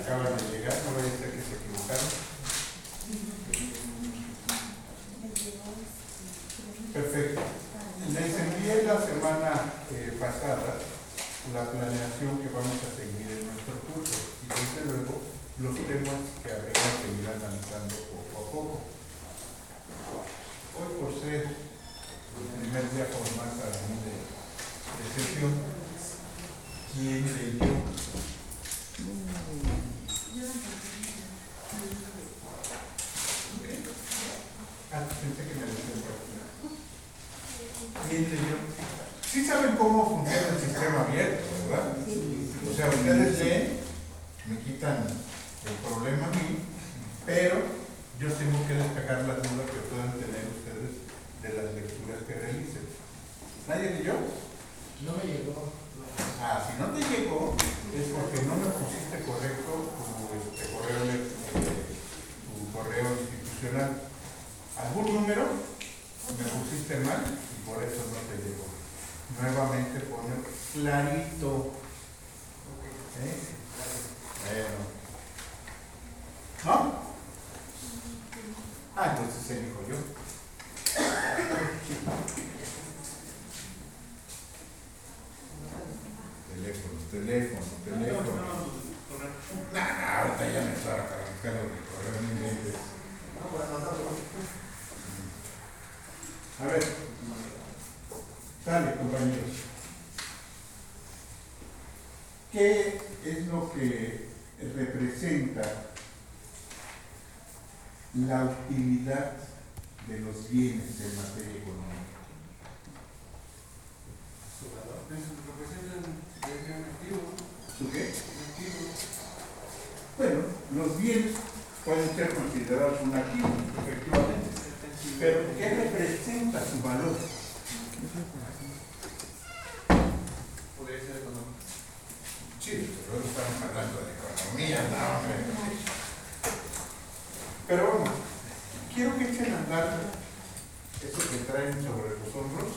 acaban de llegar, no vaya a ser que se equivocaron. Perfecto. Les envié la semana eh, pasada la planeación que vamos a seguir en nuestro curso y desde luego los temas que habrá que seguir analizando poco a poco. Hoy por ser el primer día formal para mí de, de sesión, ¿quién leyó? Ah, pensé que me decían por aquí. ¿Quién leyó? Sí saben cómo funciona el sistema abierto, ¿verdad? O sea, ustedes leen, me quitan el problema a mí, pero yo tengo que despejar las dudas que puedan tener ustedes de las lecturas que realicen. ¿Nadie leyó? No me llegó. Ah, si no te llegó, es porque no me pusiste correcto tu, este, correo, ele- eh, tu correo institucional. ¿Algún número me pusiste mal y por eso no te llegó? Nuevamente pone clarito. ¿Eh? Bueno. ¿No? Ah, entonces elijo yo. Teléfono, teléfono, teléfono. Nah, nah, ahorita ya me estaba arrancando el correo, no inventes. A ver. Dale, compañeros. ¿Qué es lo que representa la utilidad de los bienes en materia económica? ¿Su qué? Bueno, los bienes pueden ser considerados un activo, efectivamente. Pero ¿qué representa su valor? Podría ser económico. Sí, pero estamos hablando de economía, no. Pero vamos, quiero que echen a andar eso que traen sobre los hombros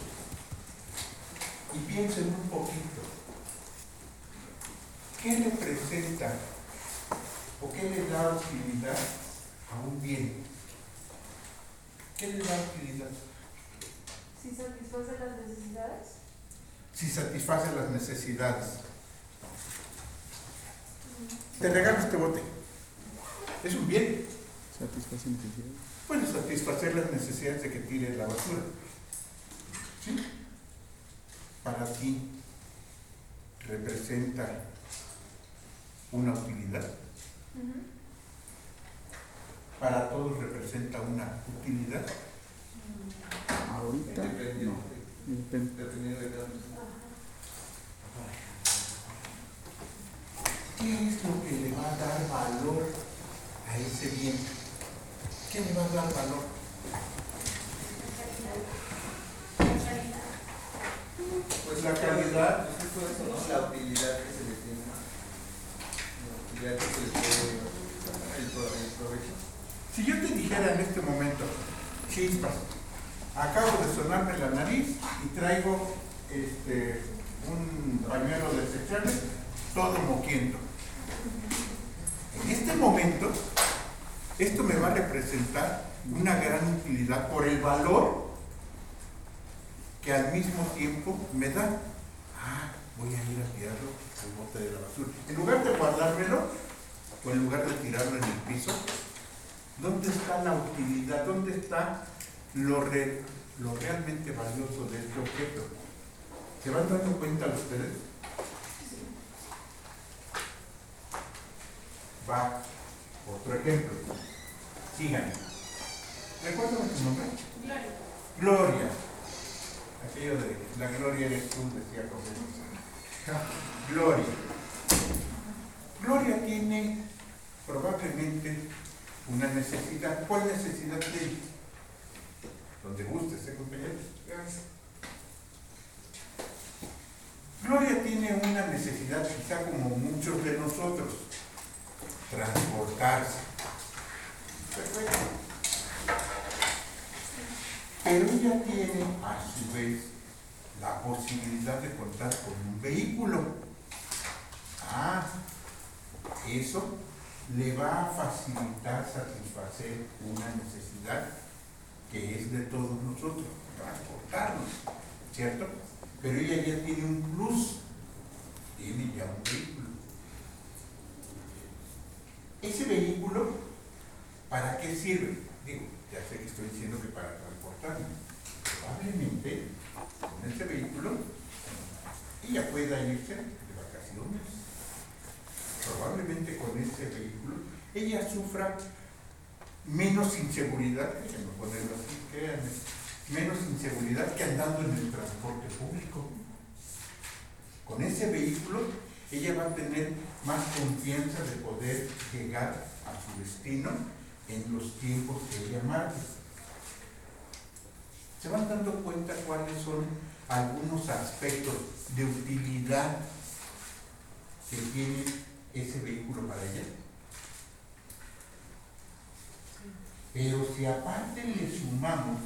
y piensen un poquito. ¿Qué representa o qué le da utilidad a un bien? ¿Qué le da utilidad? Si satisface las necesidades. Si satisface las necesidades. Te regalo este bote. Es un bien. Satisface necesidades. Puede satisfacer las necesidades de que tire la basura. ¿Sí? Para ti representa una utilidad. Para todos representa una utilidad. Ahorita no. ¿Qué es lo que le va a dar valor a ese bien? ¿Qué le va a dar valor? Pues la calidad. Es justo eso, ¿no? La utilidad que se le tiene. La utilidad que se le puede. El provecho. Si yo te dijera en este momento, chispas, acabo de sonarme la nariz y traigo este, un pañuelo desechable, todo moquiendo. En este momento, esto me va a representar una gran utilidad por el valor que al mismo tiempo me da. Ah, voy a ir a tirarlo al bote de la basura. En lugar de guardármelo, o en lugar de tirarlo en el piso, ¿dónde está la utilidad? ¿Dónde está lo, re- lo realmente valioso de este objeto. ¿Se van dando cuenta ustedes? Va, otro ejemplo. Síganme. ¿Recuerdan su nombre? Gloria. Gloria. Aquello de la gloria eres tú, decía José. Gloria. Gloria tiene probablemente una necesidad. ¿Cuál necesidad tiene? Donde guste, ¿eh, compañeros? Gracias. Gloria tiene una necesidad, quizá como muchos de nosotros, transportarse. Perfecto. Pero ella tiene a su vez la posibilidad de contar con un vehículo. Ah, eso le va a facilitar satisfacer una necesidad que es de todos nosotros, transportarnos, ¿cierto? Pero ella ya tiene un plus, tiene ya un vehículo. Ese vehículo, ¿para qué sirve? Digo, ya sé que estoy diciendo que para transportarme. Probablemente con ese vehículo ella pueda irse de vacaciones. Probablemente con ese vehículo ella sufra menos inseguridad, déjenme ponerlo así, créanme, menos inseguridad que andando en el transporte público. Con ese vehículo ella va a tener más confianza de poder llegar a su destino en los tiempos que ella marque. ¿Se van dando cuenta cuáles son algunos aspectos de utilidad que tiene ese vehículo para ella? Pero si aparte le sumamos,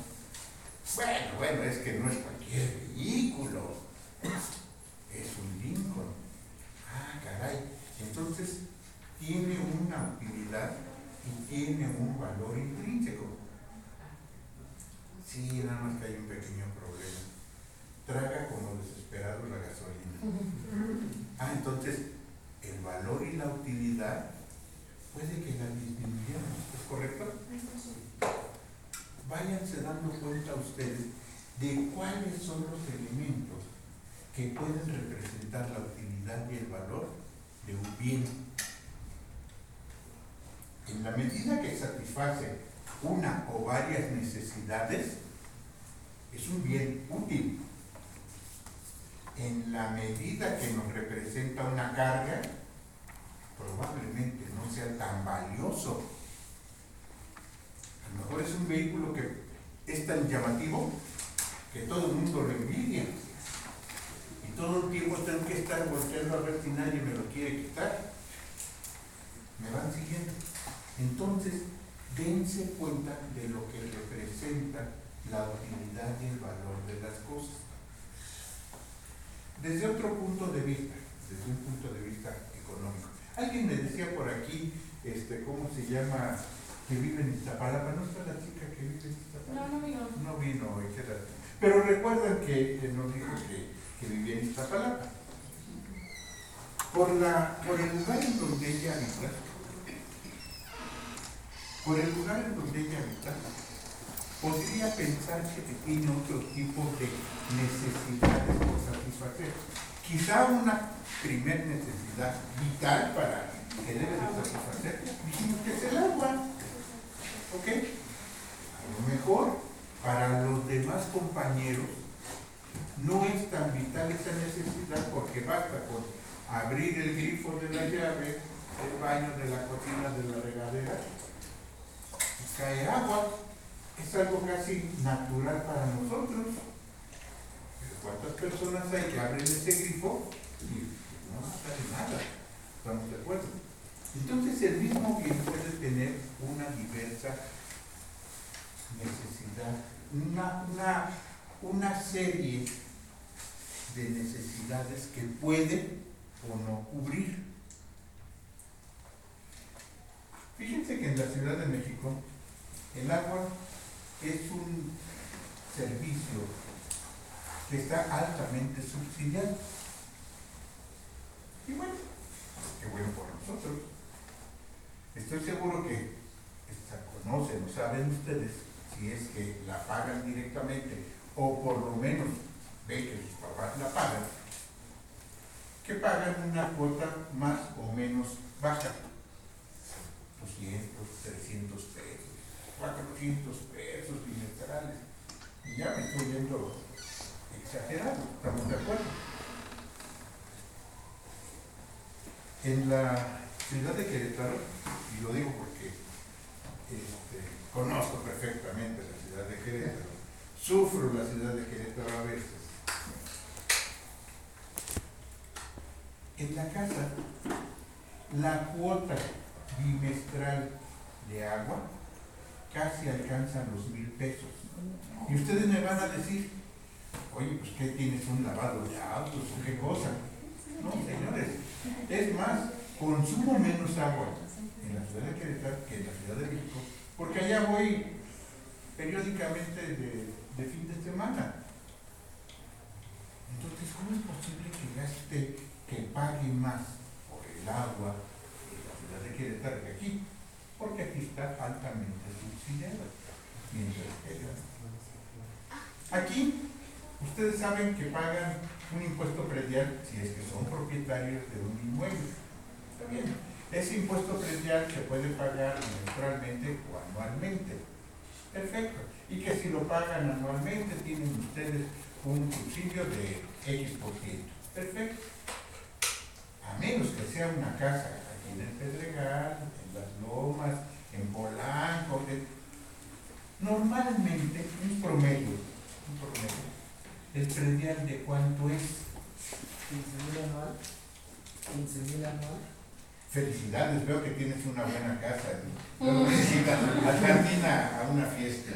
bueno, bueno, es que no es cualquier vehículo, es un Lincoln. Ah, caray. Entonces tiene una utilidad y tiene un valor intrínseco. Sí, nada más que hay un pequeño problema. Traga como desesperado la gasolina. Ah, entonces el valor y la utilidad puede que la disminuyamos, ¿es correcto? Váyanse dando cuenta ustedes de cuáles son los elementos que pueden representar la utilidad y el valor de un bien. En la medida que satisface una o varias necesidades, es un bien útil. En la medida que nos representa una carga, probablemente no sea tan valioso. A lo mejor es un vehículo que es tan llamativo que todo el mundo lo envidia. Y todo el tiempo tengo que estar volteando a ver si nadie me lo quiere quitar. ¿Me van siguiendo? Entonces, dense cuenta de lo que representa la utilidad y el valor de las cosas. Desde otro punto de vista, desde un punto de vista económico. Alguien me decía por aquí, este, ¿cómo se llama? Que vive en Iztapalapa. ¿No está la chica que vive en? No, no vino. No vino hoy, qué. Pero recuerdan que, nos dijo que, que vivía en Iztapalapa. Por, por el lugar en donde ella habita, por el lugar en donde ella habita, podría pensarse que tiene otro tipo de necesidades por satisfacer. Quizá una primer necesidad vital para que debe de satisfacer, dijimos que es el agua. ¿Ok? A lo mejor para los demás compañeros no es tan vital esa necesidad porque basta con abrir el grifo de la llave, el baño de la cocina, de la regadera, y cae agua. Es algo casi natural para nosotros. Pero ¿cuántas personas hay que abren ese grifo y no sale nada? ¿Estamos de acuerdo? Entonces el mismo bien puede tener una diversa necesidad, una, una, una serie de necesidades que puede o no cubrir. Fíjense que en la Ciudad de México el agua es un servicio que está altamente subsidiado. Y bueno, qué bueno por nosotros. Estoy seguro que conocen o saben ustedes, si es que la pagan directamente o por lo menos ve que sus papás la pagan, que pagan una cuota más o menos baja. 200, 300 pesos, 400 pesos bimestrales. Y ya me estoy viendo exagerado, ¿estamos de acuerdo? En la ciudad de Querétaro, y lo digo porque este, conozco perfectamente la ciudad de Querétaro, sufro la ciudad de Querétaro a veces. En la casa, la cuota bimestral de agua casi alcanza los mil pesos. Y ustedes me van a decir, oye, pues ¿qué tienes un lavado de autos o qué cosa? No, señores, es más, consumo menos agua en la ciudad de Querétaro que en la ciudad de México, porque allá voy periódicamente de, fin de semana. Entonces, ¿cómo es posible que gaste, que pague más por el agua en la ciudad de Querétaro que aquí? Porque aquí está altamente subsidiado. Aquí, ustedes saben que pagan un impuesto predial si es que son propietarios de un inmueble. Está bien. Ese impuesto predial se puede pagar mensualmente o anualmente. Perfecto. Y que si lo pagan anualmente tienen ustedes un subsidio de X por ciento. Perfecto. A menos que sea una casa aquí en el Pedregal, en las Lomas, en Polanco. Normalmente, un promedio, un promedio, el predial de cuánto es. 15.000 anual. 15.000 anual. Felicidades, veo que tienes una buena casa. ¿no? No necesitas a Sardina a una fiesta.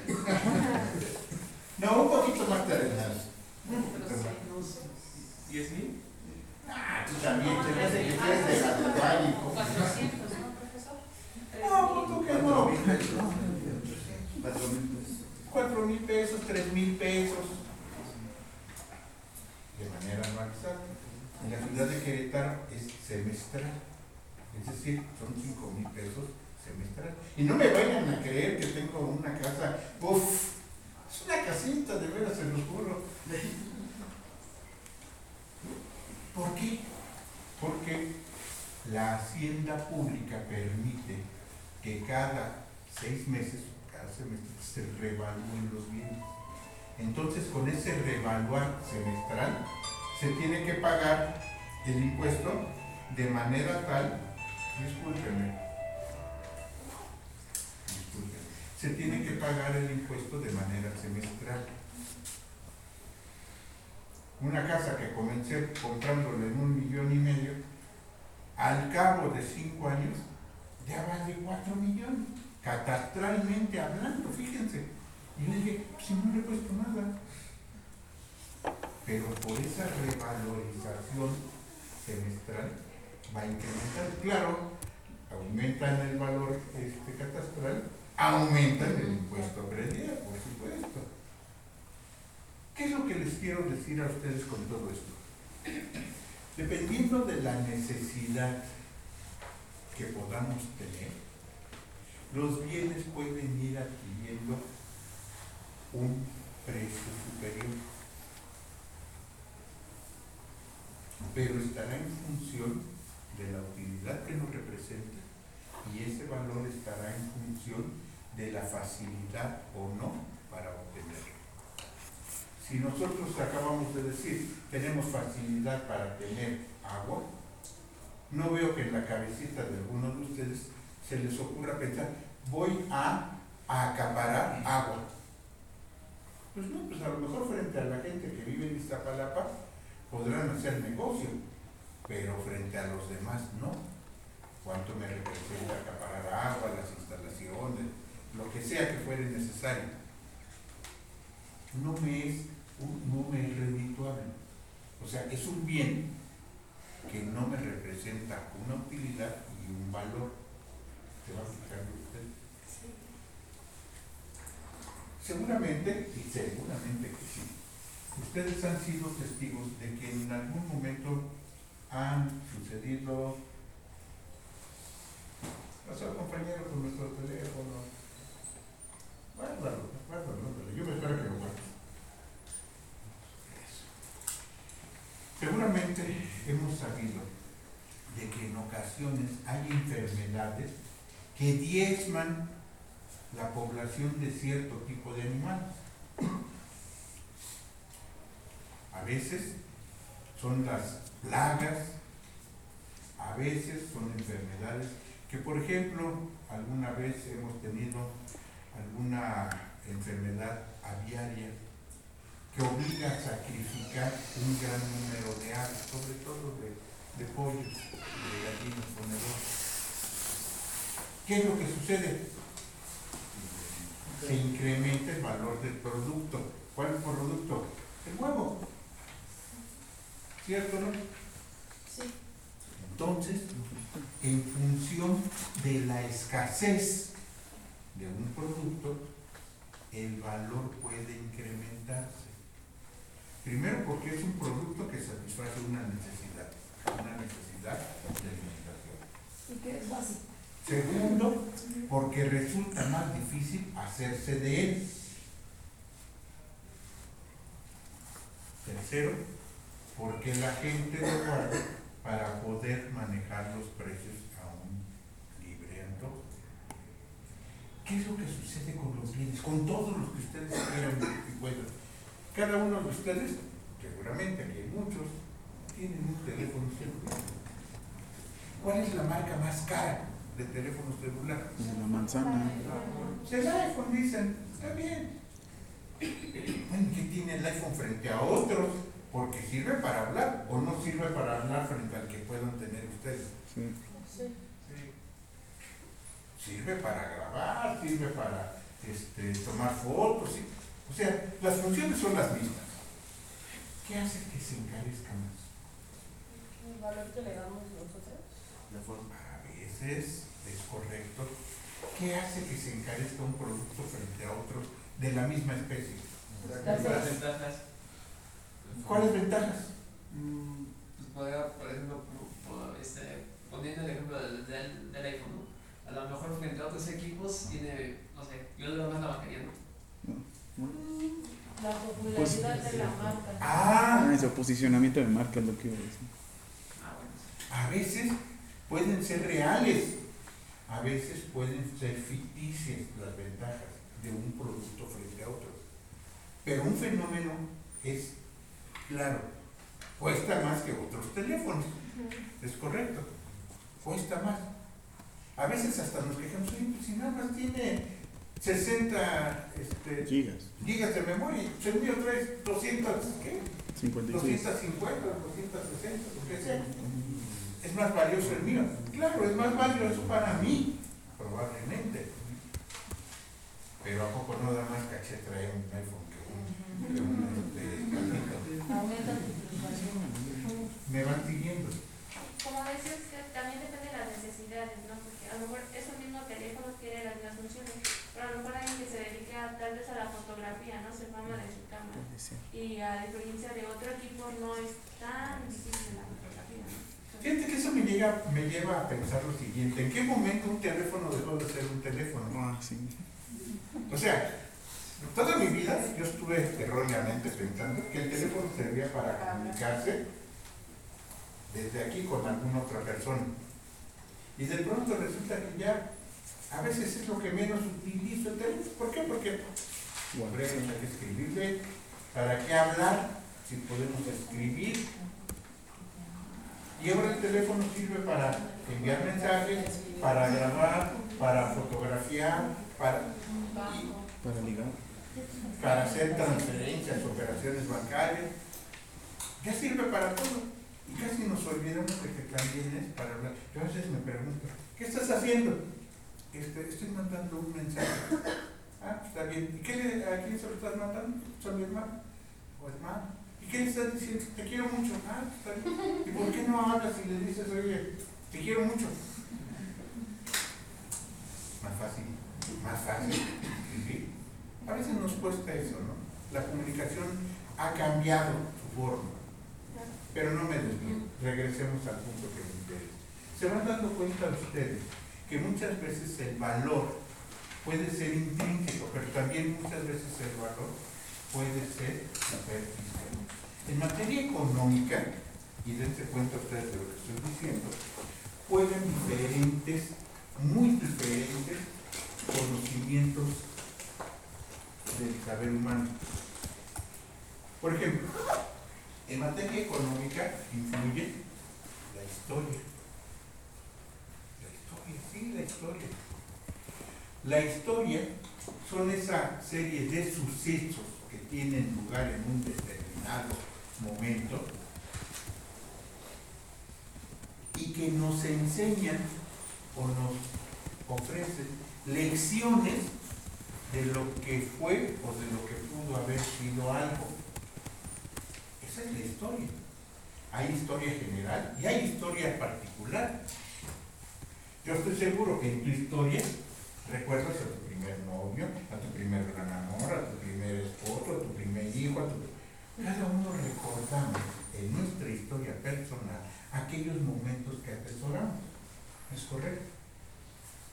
No, un poquito más terrenal. ¿Diez mil? Ah, tú también, se me hace que de la calle. 400, ¿no, profesor? No, tú que no. Cuatro mil pesos. Cuatro mil pesos, tres mil pesos. De manera anualizada. En la ciudad de Querétaro es semestral. Es decir, son cinco mil pesos semestral. Y no me vayan a creer que tengo una casa, uff, es una casita, de veras, se los juro. ¿Por qué? Porque la hacienda pública permite que cada seis meses, cada semestre, se revalúen los bienes. Entonces, con ese revaluar semestral, se tiene que pagar el impuesto de manera tal, discúlpeme, discúlpeme, se tiene que pagar el impuesto de manera semestral. Una casa que comencé comprándole en un millón y medio, al cabo de cinco años, ya vale cuatro millones, catastralmente hablando, fíjense. Y yo dije, si no le he puesto nada. Pero por esa revalorización semestral va a incrementar. Claro, aumentan el valor este, catastral, aumentan el impuesto predial, por supuesto. ¿Qué es lo que les quiero decir a ustedes con todo esto? Dependiendo de la necesidad que podamos tener, los bienes pueden ir adquiriendo un precio superior. Pero estará en función de la utilidad que nos representa y ese valor estará en función de la facilidad o no para obtenerlo. Si nosotros acabamos de decir, tenemos facilidad para tener agua, no veo que en la cabecita de alguno de ustedes se les ocurra pensar, voy a, a acaparar agua. Pues no, pues a lo mejor frente a la gente que vive en Iztapalapa podrán hacer negocio, pero frente a los demás no. ¿Cuánto me representa acaparar agua, las instalaciones, lo que sea que fuere necesario? No me es, no me es redituable. O sea, es un bien que no me representa una utilidad y un valor. ¿Se va a fijar usted? Seguramente, y seguramente que sí, ustedes han sido testigos de que en algún momento han sucedido. Nuestro compañero con nuestro teléfono. Guárdalo, guárdalo, guárdalo. Yo me espero que lo guarde. Seguramente hemos sabido de que en ocasiones hay enfermedades que diezman la población de cierto tipo de animales. A veces son las plagas, a veces son enfermedades que, por ejemplo, alguna vez hemos tenido alguna enfermedad aviaria que obliga a sacrificar un gran número de aves, sobre todo de, de pollos, de gallinas, ponedores. ¿Qué es lo que sucede? Se incrementa el valor del producto. ¿Cuál producto? El huevo. ¿Cierto, no? Sí. Entonces, en función de la escasez de un producto, el valor puede incrementarse. Primero porque es un producto que satisface una necesidad, una necesidad de alimentación. ¿Y qué es básico? Segundo, porque resulta más difícil hacerse de él. Tercero, porque la gente lo guarda para poder manejar los precios a un libre antojo. ¿Qué es lo que sucede con los bienes? Con todos los que ustedes quieran y puedan. Cada uno de ustedes, seguramente aquí hay muchos, tienen un teléfono celular. ¿Cuál es la marca más cara de teléfono celular? De la manzana. El iPhone, dicen, está bien. ¿qué tiene el iPhone frente a otros? Porque sirve para hablar o no sirve para hablar frente al que puedan tener ustedes. Sí. Sí. Sirve para grabar, sirve para este, tomar fotos. sí. O sea, las funciones son las mismas. ¿Qué hace que se encarezca más? ¿El valor que le damos nosotros? La forma. A veces es correcto. ¿Qué hace que se encarezca un producto frente a otro de la misma especie? Las. ¿Cuáles ventajas? Mm, pues podría, por ejemplo, este, poniendo el ejemplo del, del, del iPhone, ¿no? a lo mejor frente a otros equipos tiene, no sé, yo le doy más la batería, ¿no? La popularidad de la marca. Ah, Ah, eso, posicionamiento de marca es lo que iba a decir. Ah, bueno. a veces pueden ser reales, a veces pueden ser ficticias las ventajas de un producto frente a otro. Pero un fenómeno es, claro, cuesta más que otros teléfonos, es correcto, cuesta más. A veces hasta nos quejamos, "Oye, pues si nada más tiene 60 este, Gigas. gigas de memoria, pues el mío trae 200, ¿qué? 56. 250, 260, lo que sea. Es más valioso el mío. Claro, es más valioso para mí, probablemente. Pero a poco no da más caché traer un iPhone que un, que un este, Me van siguiendo. Como dices, que también depende de las necesidades, ¿no? Porque a lo mejor ese mismo teléfono tiene las mismas funciones, pero a lo mejor alguien que se dedique a, tal vez a la fotografía, ¿no? Se fama de su cámara. Y a diferencia de otro equipo, no es tan difícil la fotografía, ¿no? Fíjate que eso me, llega, me lleva a pensar lo siguiente. ¿En qué momento un teléfono dejó de ser un teléfono? Ah, sí. O sea, toda mi vida yo estuve erróneamente pensando que el teléfono servía para comunicarse desde aquí con alguna otra persona. Y de pronto resulta que ya a veces es lo que menos utilizo el teléfono. ¿Por qué? Porque WhatsApp. hay que escribirle. ¿Para qué hablar si podemos escribir? Y ahora el teléfono sirve para enviar mensajes, para grabar, para fotografiar, para, y- Para ligar. Para hacer transferencias, operaciones bancarias. Ya sirve para todo. Y casi nos olvidamos de que también es para hablar. Yo a veces me pregunto, ¿qué estás haciendo? Este, estoy mandando un mensaje. Ah, está bien. ¿Y qué a quién se estás mandando? ¿A mi hermano? ¿O hermano? ¿Y qué le estás diciendo? Te quiero mucho. Ah, está bien. ¿Y por qué no hablas y le dices, oye, te quiero mucho? Más fácil, más fácil. A veces nos cuesta eso, ¿no? La comunicación ha cambiado su forma. Pero no me desvío, regresemos al punto que me interesa. Se van dando cuenta ustedes que muchas veces el valor puede ser intrínseco, pero también muchas veces el valor puede ser superficial. En materia económica y dense cuenta ustedes de lo que estoy diciendo, juegan diferentes, muy diferentes conocimientos del saber humano. Por ejemplo, en materia económica influye la historia. La historia, sí, la historia. La historia son esa serie de sucesos que tienen lugar en un determinado momento y que nos enseñan o nos ofrecen lecciones de lo que fue o de lo que pudo haber sido algo. Esa es la historia. Hay historia general y hay historia particular. Yo estoy seguro que en tu historia recuerdas a tu primer novio, a tu primer gran amor, a tu primer esposo, a tu primer hijo, a tu... Cada uno recordamos en nuestra historia personal aquellos momentos que atesoramos. ¿Es correcto?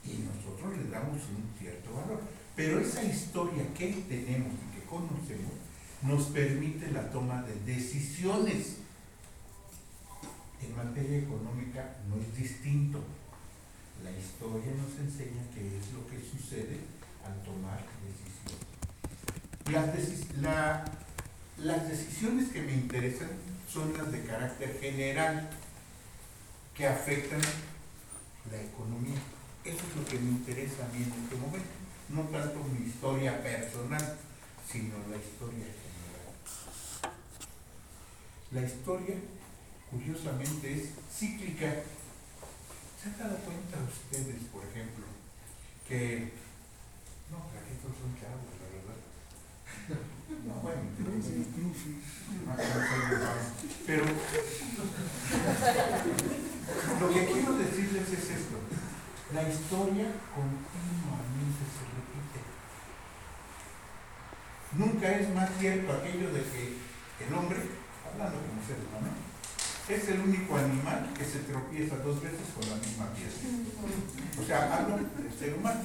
Y nosotros le damos un cierto valor. Pero esa historia que tenemos y que conocemos nos permite la toma de decisiones. En materia económica no es distinto. La historia nos enseña qué es lo que sucede al tomar decisiones. Las, las decisiones que me interesan son las de carácter general, que afectan la economía. Eso es lo que me interesa a mí en este momento. No tanto mi historia personal, sino la historia general. La historia, curiosamente, es cíclica. ¿Se han dado cuenta ustedes, por ejemplo, que... No, que estos son chavos, la verdad. No, bueno, no soy hermano. pero lo que quiero decirles es esto. La historia continuamente se repite. Nunca es más cierto aquello de que el hombre, hablando como ser humano, es el único animal que se tropieza dos veces con la misma piedra. O sea, hablo del ser humano.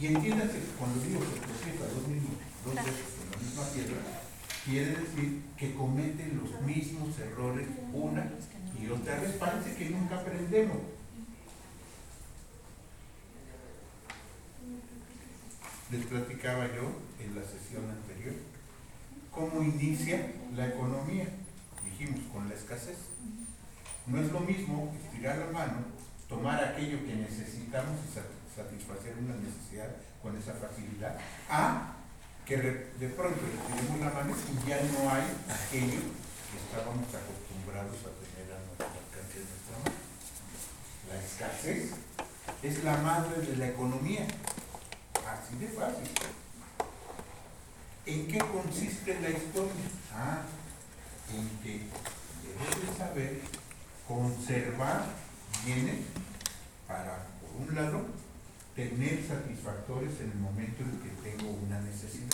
Y entiéndase que cuando digo que tropieza dos, dos veces con la misma piedra, quiere decir que comete los mismos errores una y otra vez. Parece que nunca aprendemos. Les platicaba yo en la sesión anterior cómo inicia la economía. Dijimos con la escasez. No es lo mismo estirar la mano, tomar aquello que necesitamos y sa- satisfacer una necesidad con esa facilidad, a que de pronto estiremos la mano y ya no hay aquello que estábamos acostumbrados a tener a nuestro alcance de nuestra mano. La escasez es la madre de la economía. Así de fácil. ¿En qué consiste la historia? Ah, en que debes de saber conservar bienes para, por un lado, tener satisfactores en el momento en que tengo una necesidad.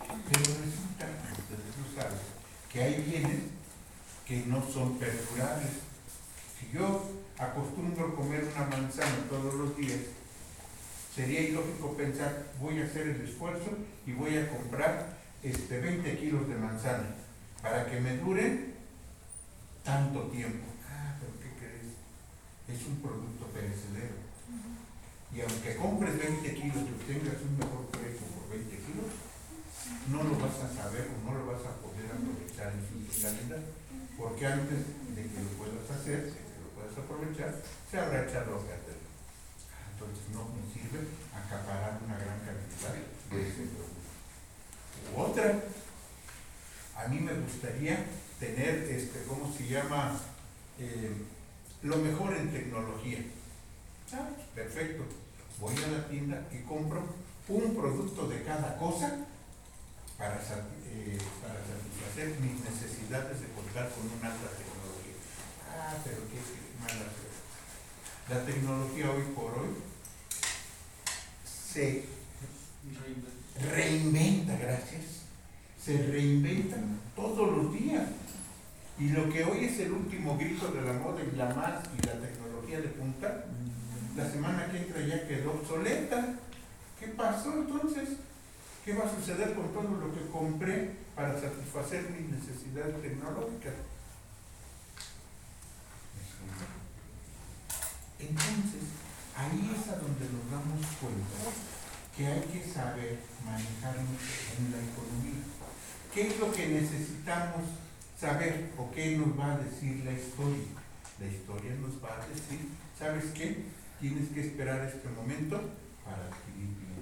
Pero resulta, ustedes lo saben, que hay bienes que no son perdurables. Si yo acostumbro comer una manzana todos los días, sería ilógico pensar, voy a hacer el esfuerzo y voy a comprar este, 20 kilos de manzana para que me duren tanto tiempo. Ah, pero ¿qué crees? Es un producto perecedero. Y aunque compres 20 kilos y obtengas un mejor precio por 20 kilos, no lo vas a saber o no lo vas a poder aprovechar en su totalidad. Porque antes de que lo puedas hacer, de que lo puedas aprovechar, se habrá echado a perder. Entonces no me sirve acaparar una gran cantidad de ese producto. U otra, a mí me gustaría tener, este, ¿cómo se llama? Eh, lo mejor en tecnología. Ah, perfecto. Voy a la tienda y compro un producto de cada cosa para, eh, satisfacer mis necesidades de contar con una alta tecnología. Ah, pero qué mala. La tecnología hoy por hoy se reinventa, gracias. Se reinventa todos los días. Y lo que hoy es el último grito de la moda y la más y la tecnología de punta, la semana que entra ya quedó obsoleta. ¿Qué pasó entonces? ¿Qué va a suceder con todo lo que compré para satisfacer mis necesidades tecnológicas? Entonces, ahí es a donde nos damos cuenta que hay que saber manejarnos en la economía. ¿Qué es lo que necesitamos saber o qué nos va a decir la historia? La historia nos va a decir, ¿sabes qué? Tienes que esperar este momento para adquirir bien.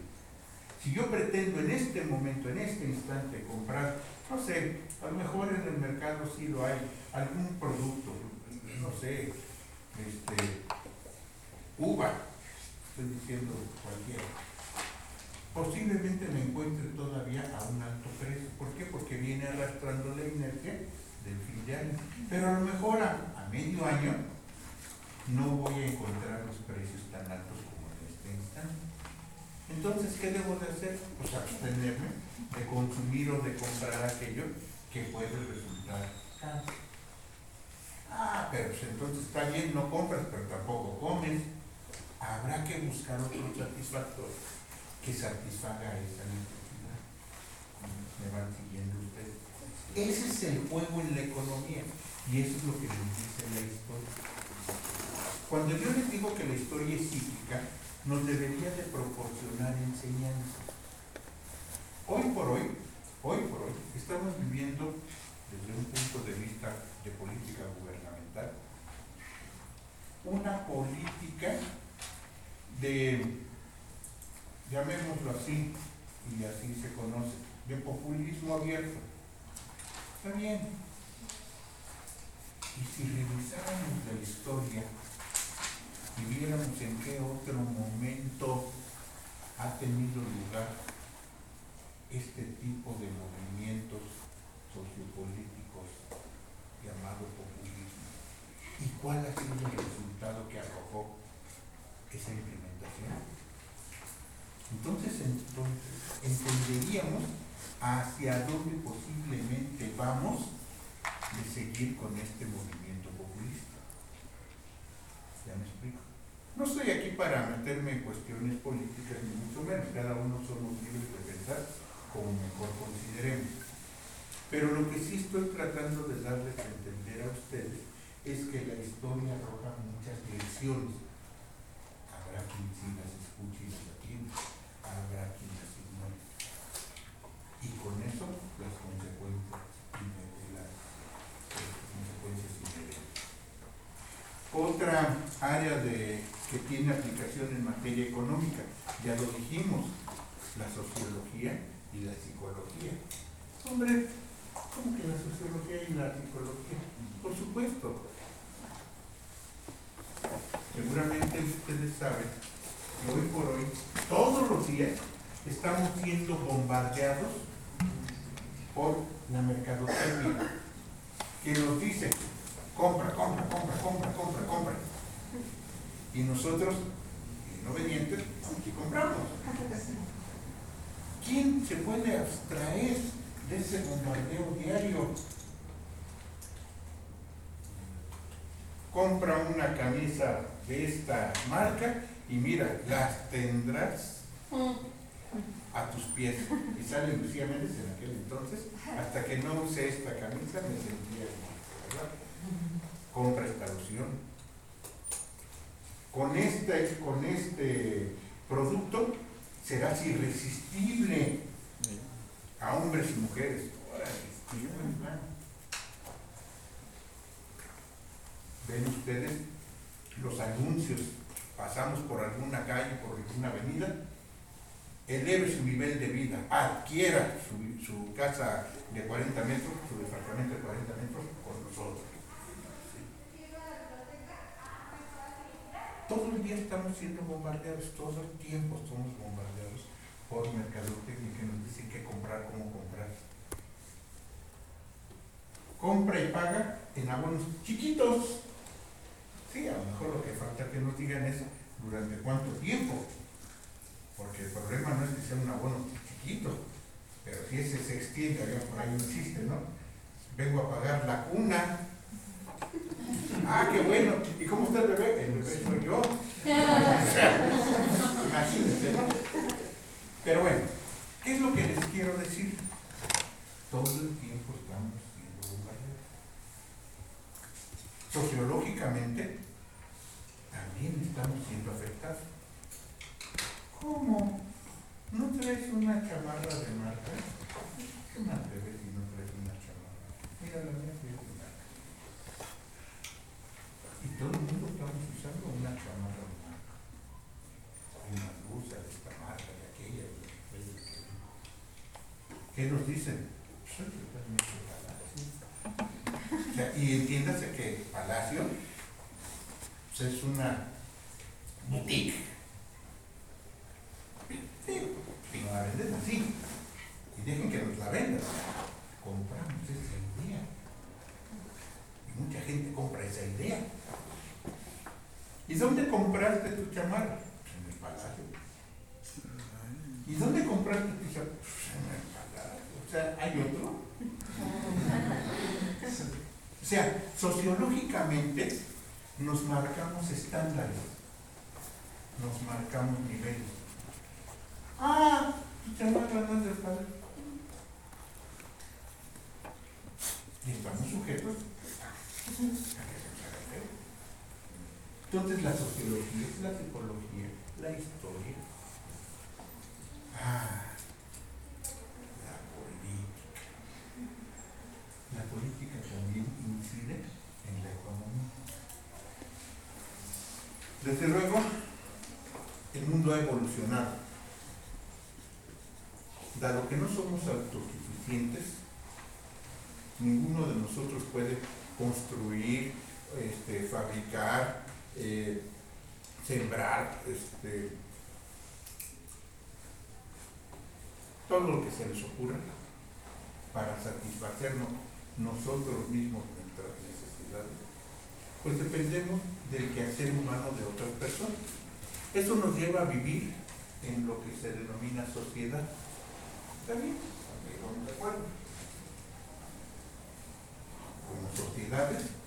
Si yo pretendo en este momento, en este instante, comprar, no sé, a lo mejor en el mercado sí lo hay, algún producto, no sé, este, uva, estoy diciendo cualquiera. Posiblemente me encuentre todavía a un alto precio. ¿Por qué? Porque viene arrastrando la inercia del fin de año. Pero a lo mejor a, medio año no voy a encontrar los precios tan altos como en este instante. Entonces, ¿qué debo de hacer? Pues abstenerme de consumir o de comprar aquello que puede resultar caro. Ah, pero entonces está bien, no compras, pero tampoco comes. Habrá que buscar otro satisfactor que satisfaga esa necesidad. ¿Me van siguiendo ustedes? Ese es el juego en la economía y eso es lo que nos dice la historia. Cuando yo les digo que la historia es cíclica, nos debería de proporcionar enseñanza. Hoy por hoy, hoy por hoy, estamos viviendo desde un punto de vista de política gubernamental una política de, llamémoslo así, y así se conoce, de populismo abierto. Está bien. Y si revisáramos la historia y viéramos en qué otro momento ha tenido lugar este tipo de movimientos sociopolíticos llamado populismo y cuál ha sido el resultado que arrojó esa implementación. Entonces, entonces entenderíamos hacia dónde posiblemente vamos de seguir con este movimiento populista. ¿Ya me explico? No estoy aquí para meterme en cuestiones políticas, ni mucho menos. Cada uno somos libres de pensar como mejor consideremos. Pero lo que sí estoy tratando de darles a entender a ustedes es que la historia arroja muchas lecciones. Habrá quien sí las escuche y las atienda, habrá quien las ignore. Y con eso las consecuencias inmediatas. Las consecuencias inmediatas. Otra área de, que tiene aplicación en materia económica, ya lo dijimos, la sociología y la psicología. Hombre, ¿cómo que la sociología y la psicología? Por supuesto. Seguramente ustedes saben que hoy por hoy, todos los días, estamos siendo bombardeados por la mercadotecnia que nos dice compra, compra, compra, compra, compra, compra. Y nosotros, inobedientes, aquí compramos. ¿Quién se puede abstraer de ese bombardeo diario? Compra una camisa de esta marca y mira, las tendrás a tus pies. Y sale Lucía Méndez en aquel entonces, hasta que no usé esta camisa me sentía ¿verdad? Compra esta loción. Con este, con este producto serás irresistible a hombres y mujeres. Órale, Ven ustedes los anuncios, pasamos por alguna calle, por alguna avenida, eleve su nivel de vida, adquiera su, casa de 40 metros, su departamento de 40 metros con nosotros. Todo el día estamos siendo bombardeados, todo el tiempo somos bombardeados por mercadotecnia que nos dicen qué comprar, cómo comprar. Compra y paga en abonos chiquitos. Sí, a lo mejor lo que falta que nos digan es durante cuánto tiempo. Porque el problema no es que sea un abono chiquito, pero si ese se extiende, había por ahí un chiste, ¿no? Vengo a pagar la cuna. Ah, qué bueno. ¿Y cómo está el bebé? El bebé soy yo. Imagínense, ¿no? Pero bueno, ¿qué es lo que les quiero decir? Todo el tiempo estamos siendo bombardeados. Sociológicamente también estamos siendo afectados. ¿Cómo? ¿No traes una chamarra de marca? ¿Qué más debes si no traes una chamarra? Mira la mía que es de marca. Y todo el mundo estamos usando una chamarra de marca. Una blusa de esta marca, de aquella, de aquella. ¿Qué nos dicen? Soy totalmente Palacio. O sea, y entiéndase que Palacio pues, es una boutique. Sí, y nos la venden así. Y dejen que nos la vendan. Compramos esa idea. Y mucha gente compra esa idea. ¿Y dónde compraste tu chamarra? Pues en el palacio. ¿Y dónde compraste tu chamarra? Pues en el palacio. O sea, ¿hay otro? O sea, sociológicamente nos marcamos estándares, nos marcamos niveles. Ah, tu chamarra no es del padre. Y estamos sujetos a que se nos haga feo. Entonces la sociología, la psicología, la historia, ah, la política. La política también incide en la economía. Desde luego, el mundo ha evolucionado. Dado que no somos autosuficientes, ninguno de nosotros puede construir, este, fabricar, eh, sembrar, este, todo lo que se les ocurra para satisfacernos nosotros mismos nuestras necesidades, pues dependemos del quehacer humano de otras personas. Eso nos lleva a vivir en lo que se denomina sociedad. ¿Está bien? Estamos de acuerdo. Como sociedades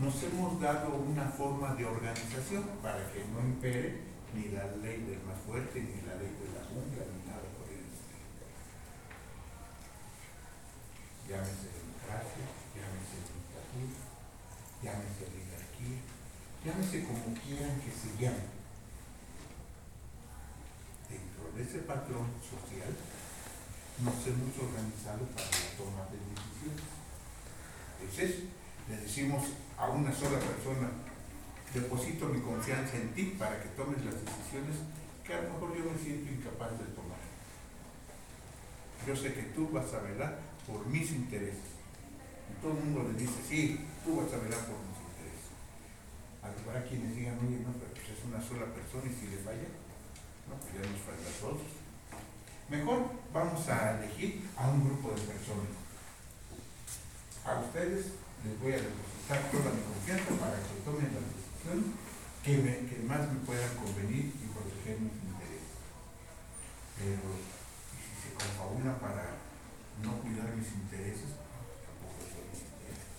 nos hemos dado una forma de organización para que no impere ni la ley del más fuerte, ni la ley de la jungla, ni nada por el estilo. Llámese democracia, llámese dictadura, llámese oligarquía, llámese como quieran que se llame. Dentro de ese patrón social nos hemos organizado para la toma de decisiones. Entonces, le decimos a una sola persona, deposito mi confianza en ti para que tomes las decisiones que a lo mejor yo me siento incapaz de tomar. Yo sé que tú vas a velar por mis intereses. Y todo el mundo le dice, sí, tú vas a velar por mis intereses. Habrá quienes digan, oye, no, pero pues es una sola persona y si le falla, no, pues ya nos falla a todos. Mejor vamos a elegir a un grupo de personas. A ustedes les voy a depositar toda mi confianza para que tomen la decisión que, más me puedan convenir y proteger mis intereses. Pero, ¿y si se confabula para no cuidar mis intereses? Tampoco son mis intereses.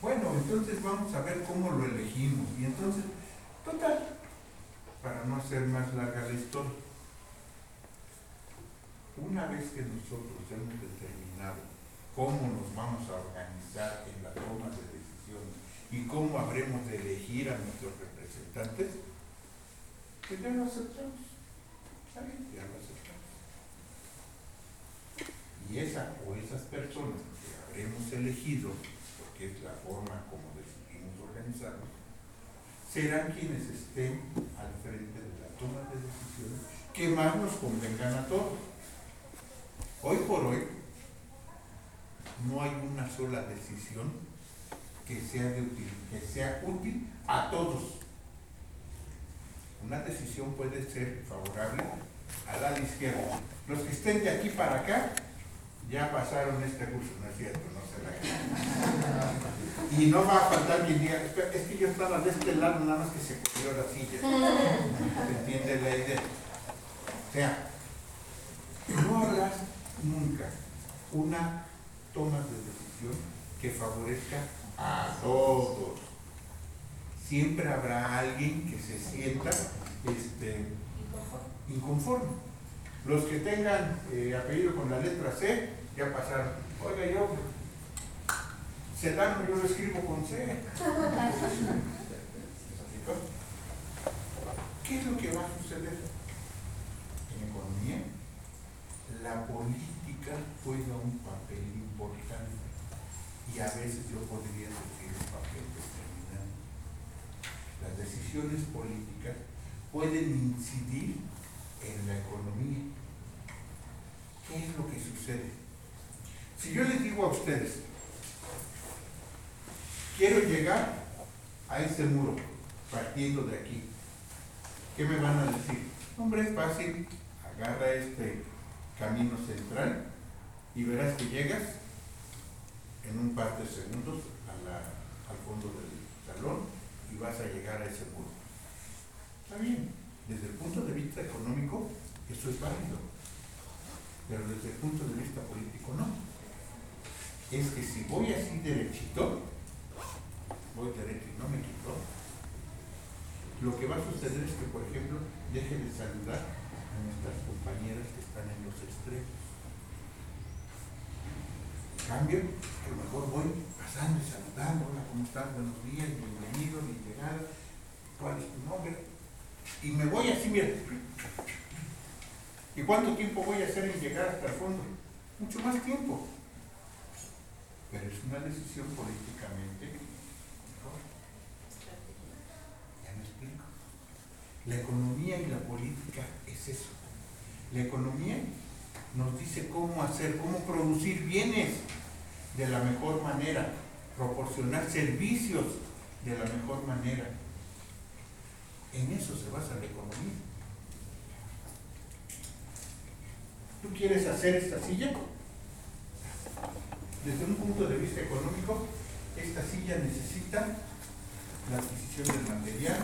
Bueno, entonces vamos a ver cómo lo elegimos. Y entonces, total, para no hacer más larga la historia, una vez que nosotros hemos determinado cómo nos vamos a organizar en la toma de decisiones y cómo habremos de elegir a nuestros representantes, pues ya lo aceptamos. Está bien, ya lo aceptamos. Y esa o esas personas que habremos elegido, porque es la forma como decidimos organizarnos, serán quienes estén al frente de la toma de decisiones que más nos convengan a todos. Hoy por hoy, no hay una sola decisión que sea, de útil, que sea útil a todos. Una decisión puede ser favorable a la izquierda. Los que estén de aquí para acá ya pasaron este curso, ¿no es cierto? No se la Y no va a faltar quien diga, "Espera, es que yo estaba de este lado, nada más que se cogió la silla. ¿Se entiende la idea? O sea, no habrá nunca una toma de decisión que favorezca a todos. Siempre habrá alguien que se sienta este, inconforme. Los que tengan eh, apellido con la letra C ya pasaron. Oiga, yo Sedano yo lo escribo con C. ¿Qué es lo que va a suceder? En economía, la política juega un papel importante y a veces yo podría decir un papel determinante. Las decisiones políticas pueden incidir en la economía. ¿Qué es lo que sucede? Si yo les digo a ustedes, quiero llegar a ese muro, partiendo de aquí, ¿qué me van a decir? Hombre, es fácil, agarra este camino central y verás que llegas en un par de segundos al fondo del salón y vas a llegar a ese muro. Está bien, desde el punto de vista económico eso es válido, pero desde el punto de vista político no. Es que si voy así derechito, voy derecho y no me quito, lo que va a suceder es que, por ejemplo, deje de saludar a nuestras compañeras que están en los extremos. Cambio, a lo mejor voy pasando y saludando, hola, ¿cómo estás? Buenos días, bienvenido, llegada, ¿cuál es tu nombre? Y me voy así, mira. ¿Y cuánto tiempo voy a hacer en llegar hasta el fondo? Mucho más tiempo. Pero es una decisión políticamente mejor. Ya me explico. La economía y la política es eso. La economía nos dice cómo hacer, cómo producir bienes de la mejor manera, proporcionar servicios de la mejor manera. En eso se basa la economía. ¿Tú quieres hacer esta silla? Desde un punto de vista económico, esta silla necesita la adquisición del material,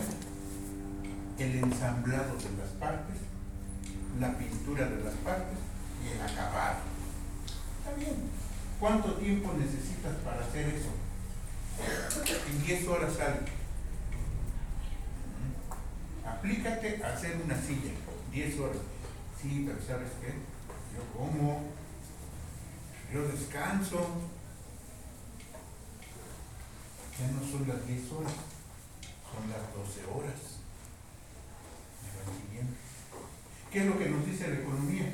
el ensamblado de las partes, la pintura de las partes y el acabado. Está bien. ¿Cuánto tiempo necesitas para hacer eso? En 10 horas sale. Aplícate a hacer una silla, 10 horas. Sí, pero ¿sabes qué? Yo como, yo descanso. Ya no son las 10 horas, son las 12 horas. ¿Me van siguiendo? ¿Qué es lo que nos dice la economía?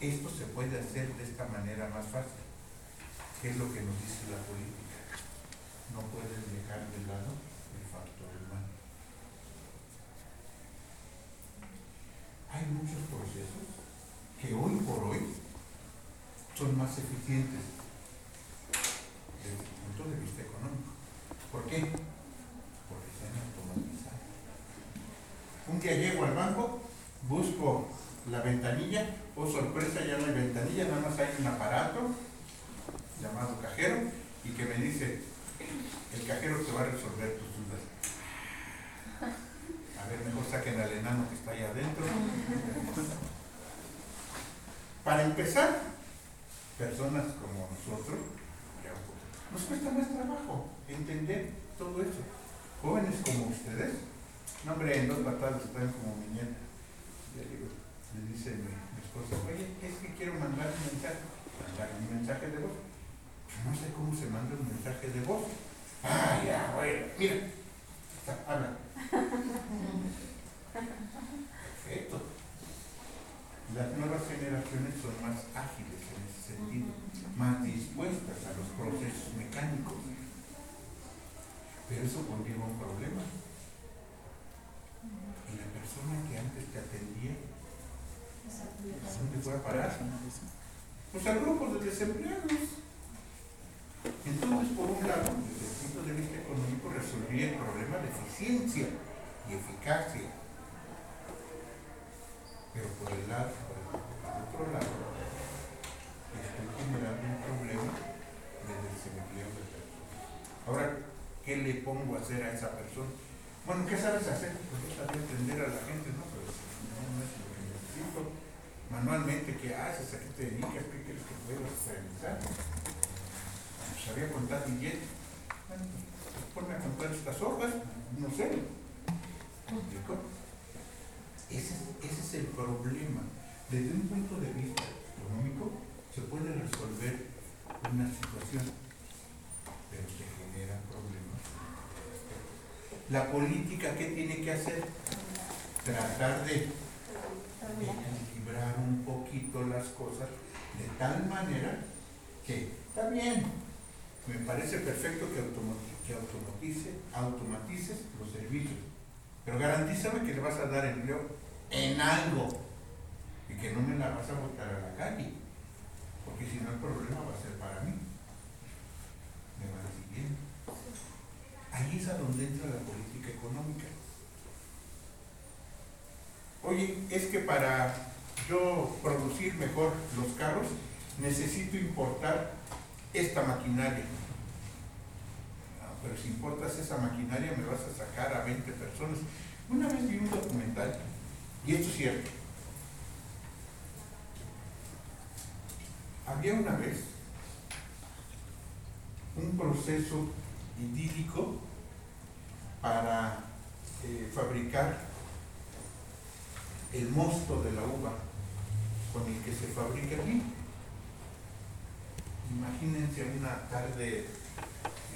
Esto se puede hacer de esta manera más fácil. ¿Qué es lo que nos dice la política? No puedes dejar de lado el factor humano. Hay muchos procesos que hoy por hoy son más eficientes desde el punto de vista económico. ¿Por qué? Porque se han automatizado. Un día llego al banco, busco la ventanilla, oh sorpresa, ya no hay ventanilla, nada más hay un aparato llamado cajero y que me dice, el cajero te va a resolver tus dudas. A ver, mejor saquen al enano que está ahí adentro. Para empezar, personas como nosotros, nos cuesta más trabajo entender todo eso. Jóvenes como ustedes, no hombre, en dos patadas están como mi nieta. Le digo, le dice mi, esposa, oye, es que quiero mandar un mensaje, mandar un mensaje de voz. No sé cómo se manda un mensaje de voz. Ah, ya, bueno, mira, habla. Perfecto. Las nuevas generaciones son más ágiles en ese sentido, más dispuestas a los procesos mecánicos. Pero eso conlleva un problema. Y la persona que antes te atendía, ¿a dónde fue a parar? Pues al grupo de desempleados. Entonces, por un lado, desde el punto de vista económico, resolvía el problema de eficiencia y eficacia. Pero por el lado, por el, otro lado, estoy generando un problema de desempleo de. Ahora, ¿qué le pongo a hacer a esa persona? Bueno, ¿qué sabes hacer? Pues sabía atender a la gente, ¿no? Pero no, no es lo que necesito. Manualmente, ¿qué haces? ¿A qué te dedicas? ¿Qué quieres que puedas realizar? sabía contar billetes. Bueno, pues ponme a contar estas hojas, no sé. ¿Me explico? Ese, ese es el problema. Desde un punto de vista económico se puede resolver una situación, pero La política, ¿qué tiene que hacer? Tratar de equilibrar un poquito las cosas de tal manera que está bien, me parece perfecto que, automati- que automatice, automatices los servicios, pero garantízame que le vas a dar empleo en algo y que no me la vas a botar a la calle, porque si no el problema va a ser para mí. ¿Me van siguiendo? Ahí es a donde entra la política económica. Oye, es que para yo producir mejor los carros necesito importar esta maquinaria. Ah, pero si importas esa maquinaria me vas a sacar a 20 personas. Una vez vi un documental, y esto es cierto. Había una vez un proceso idílico para eh, fabricar el mosto de la uva con el que se fabrica el vino. Imagínense una tarde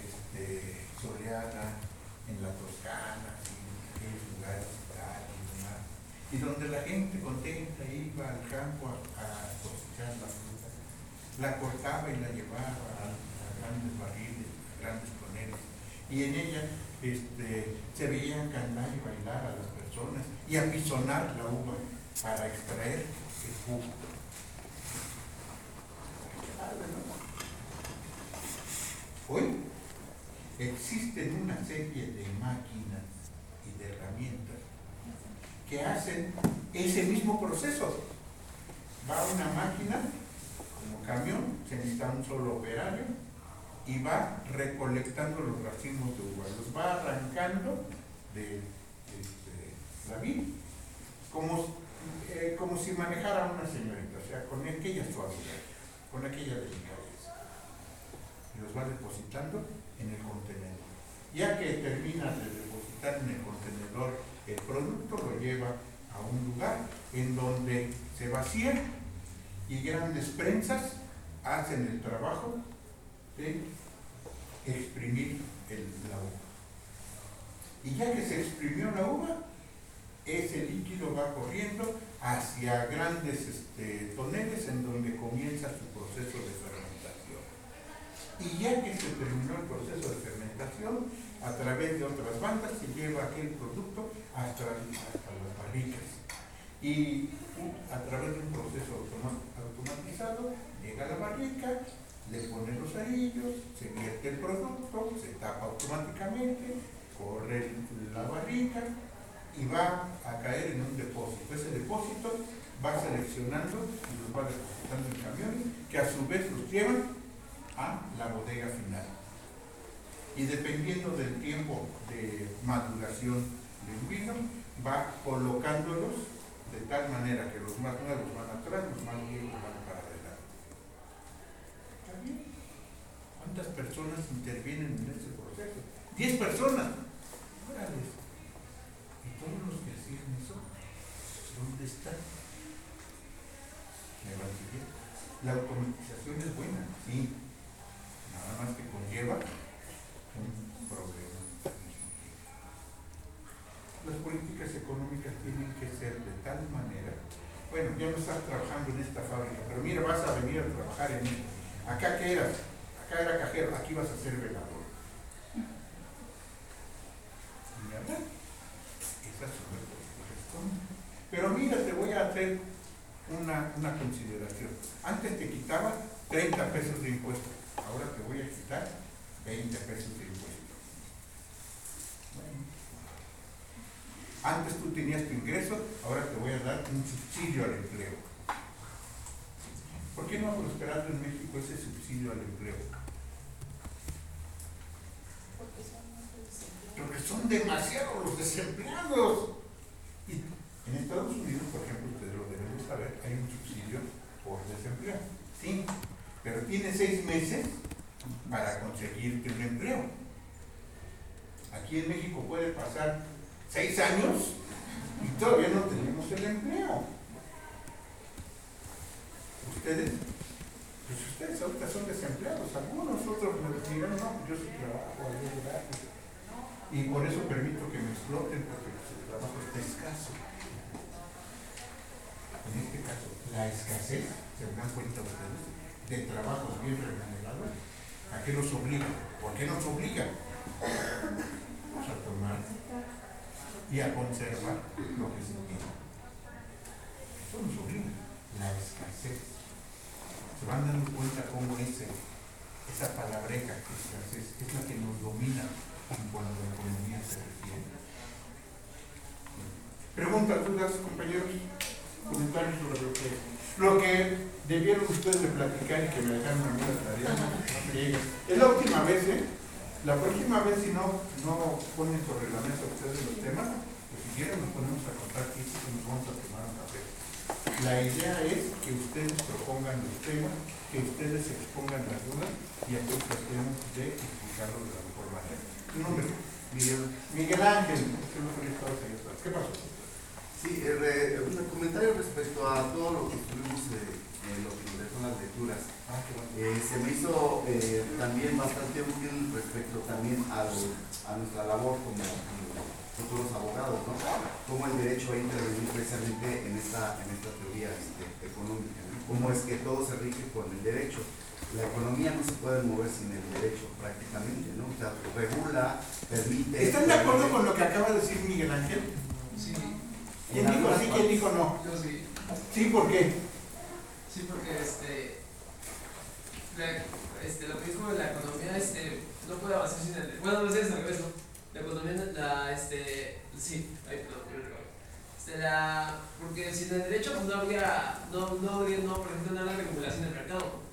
este, soleada en la Toscana, en aquellos lugares y donde la gente contenta iba al campo a, cosechar la fruta, la cortaba y la llevaba a, a grandes barriles, a grandes y en ella este, se veían cantar y bailar a las personas y apisonar la uva para extraer el jugo. Hoy existen una serie de máquinas y de herramientas que hacen ese mismo proceso. Va una máquina como camión, se necesita un solo operario y va recolectando los racimos de uva, los va arrancando de este, la vid, como, eh, como si manejara una señorita, o sea, con aquella suavidad, con aquella delicadeza. Y los va depositando en el contenedor. Ya que termina de depositar en el contenedor el producto, lo lleva a un lugar en donde se vacía y grandes prensas hacen el trabajo de exprimir la uva. Y ya que se exprimió la uva, ese líquido va corriendo hacia grandes este, toneles en donde comienza su proceso de fermentación. Y ya que se terminó el proceso de fermentación, a través de otras bandas se lleva aquel producto hasta, las barricas. Y uh, a través de un proceso automa- automatizado, llega a la barrica, le pone los cerillos, se vierte el producto, se tapa automáticamente, corre la barrica y va a caer en un depósito. Ese depósito va seleccionando y los va depositando en camiones que a su vez los llevan a la bodega final. Y dependiendo del tiempo de maduración de un vino, va colocándolos de tal manera que los más nuevos van atrás, los más viejos van para ¿Cuántas personas intervienen en ese proceso? ¡Diez personas! Órale. ¿Y todos los que hacían eso? ¿Dónde están? La automatización es buena, sí. Nada más que conlleva un problema. Las políticas económicas tienen que ser de tal manera, bueno, ya no estás trabajando en esta fábrica, pero mira, vas a venir a trabajar en acá que eras, era cajero, aquí vas a ser velador. Las políticas económicas. Pero mira, te voy a hacer una, una consideración. Antes te quitaba 30 pesos de impuesto, ahora te voy a quitar 20 pesos de impuesto. Antes tú tenías tu ingreso, ahora te voy a dar un subsidio al empleo. ¿Por qué no ha prosperado en México ese subsidio al empleo? Porque son demasiados los desempleados. Y en Estados Unidos, por ejemplo, ustedes lo deben de saber, hay un subsidio por desempleo. Sí, pero tiene seis meses para conseguirte un empleo. Aquí en México puede pasar seis años y todavía no tenemos el empleo. Ustedes, pues ustedes ahorita son desempleados, algunos otros me dirán, no, pues yo sí trabajo, gratis. Y por eso permito que me exploten, porque el trabajo está escaso. En este caso, la escasez, se dan cuenta ustedes, de trabajos bien remunerados, ¿a qué nos obliga? ¿Por qué nos obliga? Pues a tomar y a conservar lo que se tiene. Eso nos obliga, la escasez. Se van dando cuenta cómo ese, esa palabreja, escasez, es la que nos domina en cuanto a economía se refiere. Preguntas, dudas, compañeros, comentarios sobre lo que, lo que debieron ustedes de platicar y que me dejaron a mí la tarea. Es la última vez, ¿eh? La próxima vez, si no, no ponen sobre la mesa ustedes los temas, pues si quieren nos ponemos a contar aquí y nos vamos a tomar un café. La idea es que ustedes propongan los temas, que ustedes expongan las dudas y aquí tratemos de explicarlo de la. Tu nombre, Miguel, Miguel Ángel. ¿qué pasó? Sí, eh, un comentario respecto a todo lo que estuvimos eh, en lo que dejó las lecturas. Ah. Eh, se me hizo eh, también bastante útil respecto también al, a nuestra labor como, futuros abogados, ¿no? Cómo el derecho a intervenir precisamente en esta, en esta teoría este, económica. Cómo es que todo se rige con el derecho. La economía no se puede mover sin el derecho prácticamente, ¿no? O sea, regula, permite... ¿Están de acuerdo con lo que acaba de decir Miguel Ángel? Sí, ¿Quién dijo sí, quién dijo no? yo sí. Sí, ¿por qué? Sí, porque este, la- este, lo que dijo de la economía este, no puede avanzar sin el. Bueno, no sé, es al revés, ¿no? La economía, la, este, sí, ahí, perdón. Este, la, porque sin el derecho, pues no habría, no, no habría, no, por ejemplo, nada de regulación del mercado.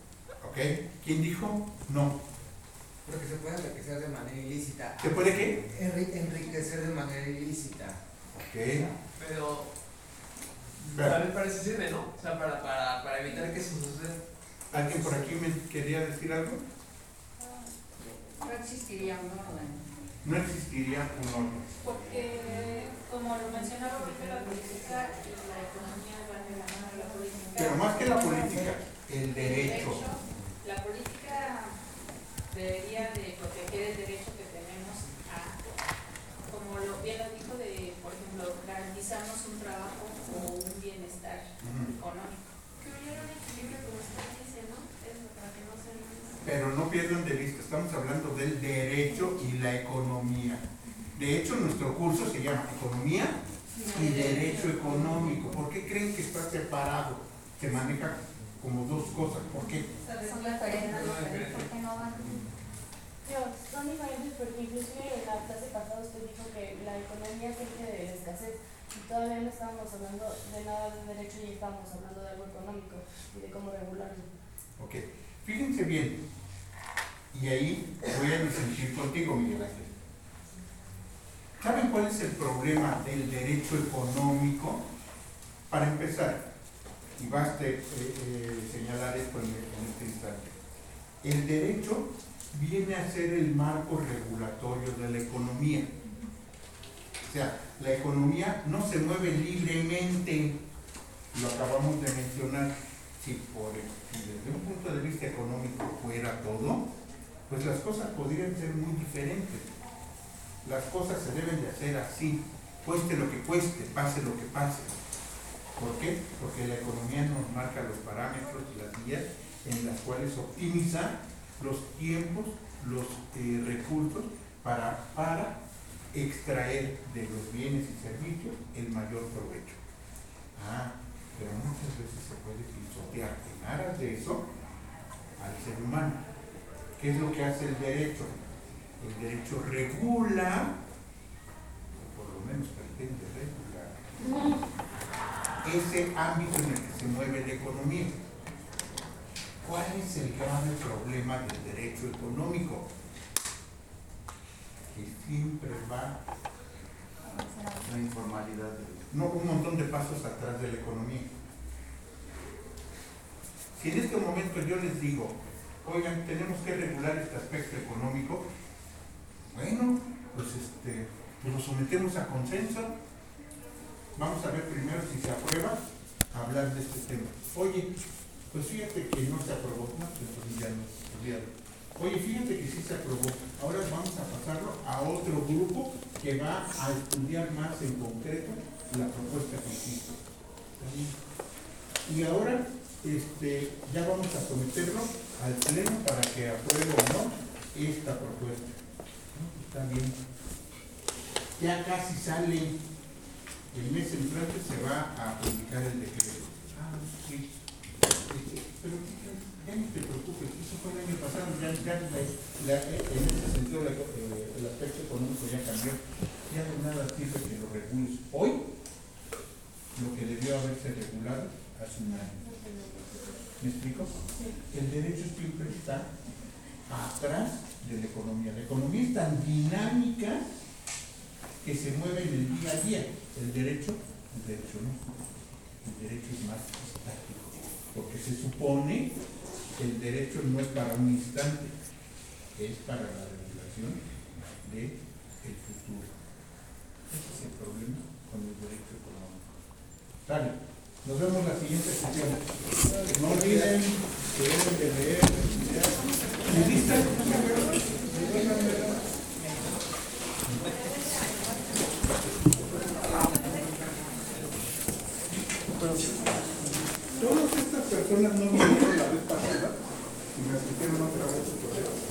¿Ok? ¿Quién dijo no? Porque se puede enriquecer de manera ilícita. ¿Se puede qué? Enri- enriquecer de manera ilícita. Ok. Pero Pero, también para eso sirve, ¿no? O sea, para, para, para evitar que eso suceda. ¿Alguien por aquí me quería decir algo? No existiría un orden. No existiría un orden. Porque, como lo mencionaba ahorita, la política y la economía van de la mano de la política. Pero más que la política, el derecho. La política debería de proteger el derecho que tenemos a, como lo bien lo dijo, de, por ejemplo, garantizarnos un trabajo o un bienestar económico. Que hubiera un equilibrio, como usted dice, ¿no? Eso, para que no se Pero no pierdan de vista, estamos hablando del derecho y la economía. De hecho, nuestro curso se llama Economía y Derecho Económico. ¿Por qué creen que está separado? Se maneja como dos cosas. ¿Por qué? Son diferentes, ¿por qué no van? Son diferentes porque inclusive en la clase pasada usted dijo que la economía siempre de la escasez y todavía no estábamos hablando de nada de derecho y estábamos hablando de algo económico y de cómo regularlo. Ok. Fíjense bien. Y ahí voy a disentir contigo, Miguel Ángel. ¿Saben cuál es el problema del derecho económico? Para empezar, y basta eh, eh, señalar esto en, en este instante, el derecho viene a ser el marco regulatorio de la economía. O sea, la economía no se mueve libremente, lo acabamos de mencionar. Si, por, si desde un punto de vista económico fuera todo, pues las cosas podrían ser muy diferentes. Las cosas se deben de hacer así, cueste lo que cueste, pase lo que pase. ¿Por qué? Porque la economía nos marca los parámetros y las vías en las cuales optimiza los tiempos, los eh, recursos para, para extraer de los bienes y servicios el mayor provecho. Ah, pero muchas veces se puede pisotear en aras de eso al ser humano. ¿Qué es lo que hace el derecho? El derecho regula, o por lo menos pretende regular, ese ámbito en el que se mueve la economía. ¿Cuál es el grave problema del derecho económico? Que siempre va La informalidad del- no un montón de pasos atrás de la economía. Si en este momento yo les digo, oigan, tenemos que regular este aspecto económico, bueno, pues este, pues lo sometemos a consenso. Vamos a ver primero si se aprueba hablar de este tema. Oye, pues fíjate que no se aprobó, no, pues ya no, olvídalo. oye, fíjate que sí se aprobó, ahora vamos a pasarlo a otro grupo que va a estudiar más en concreto la propuesta que hiciste. Y ahora, este, ya vamos a someterlo al pleno para que apruebe o no esta propuesta. Está bien. Ya casi sale, el mes entrante se va a publicar el decreto. Ah, sí. Pero ya no te preocupes, eso fue el año pasado, ya, ya la- la- en ese sentido la- eh, el aspecto económico ya cambió. Ya de nada sirve que lo regules hoy, lo que debió haberse regulado hace un año. ¿Me explico? El derecho siempre está atrás de la economía. La economía es tan dinámica que se mueve en el día a día. El derecho, el derecho no. El derecho es más estático. Porque se supone que el derecho no es para un instante, es para la regulación del futuro. Ese es el problema con el derecho económico. Sale. Nos vemos la siguiente sesión. No olviden que deben de leer. ¿Me personas no me la vez pasada y me asistieron otra vez.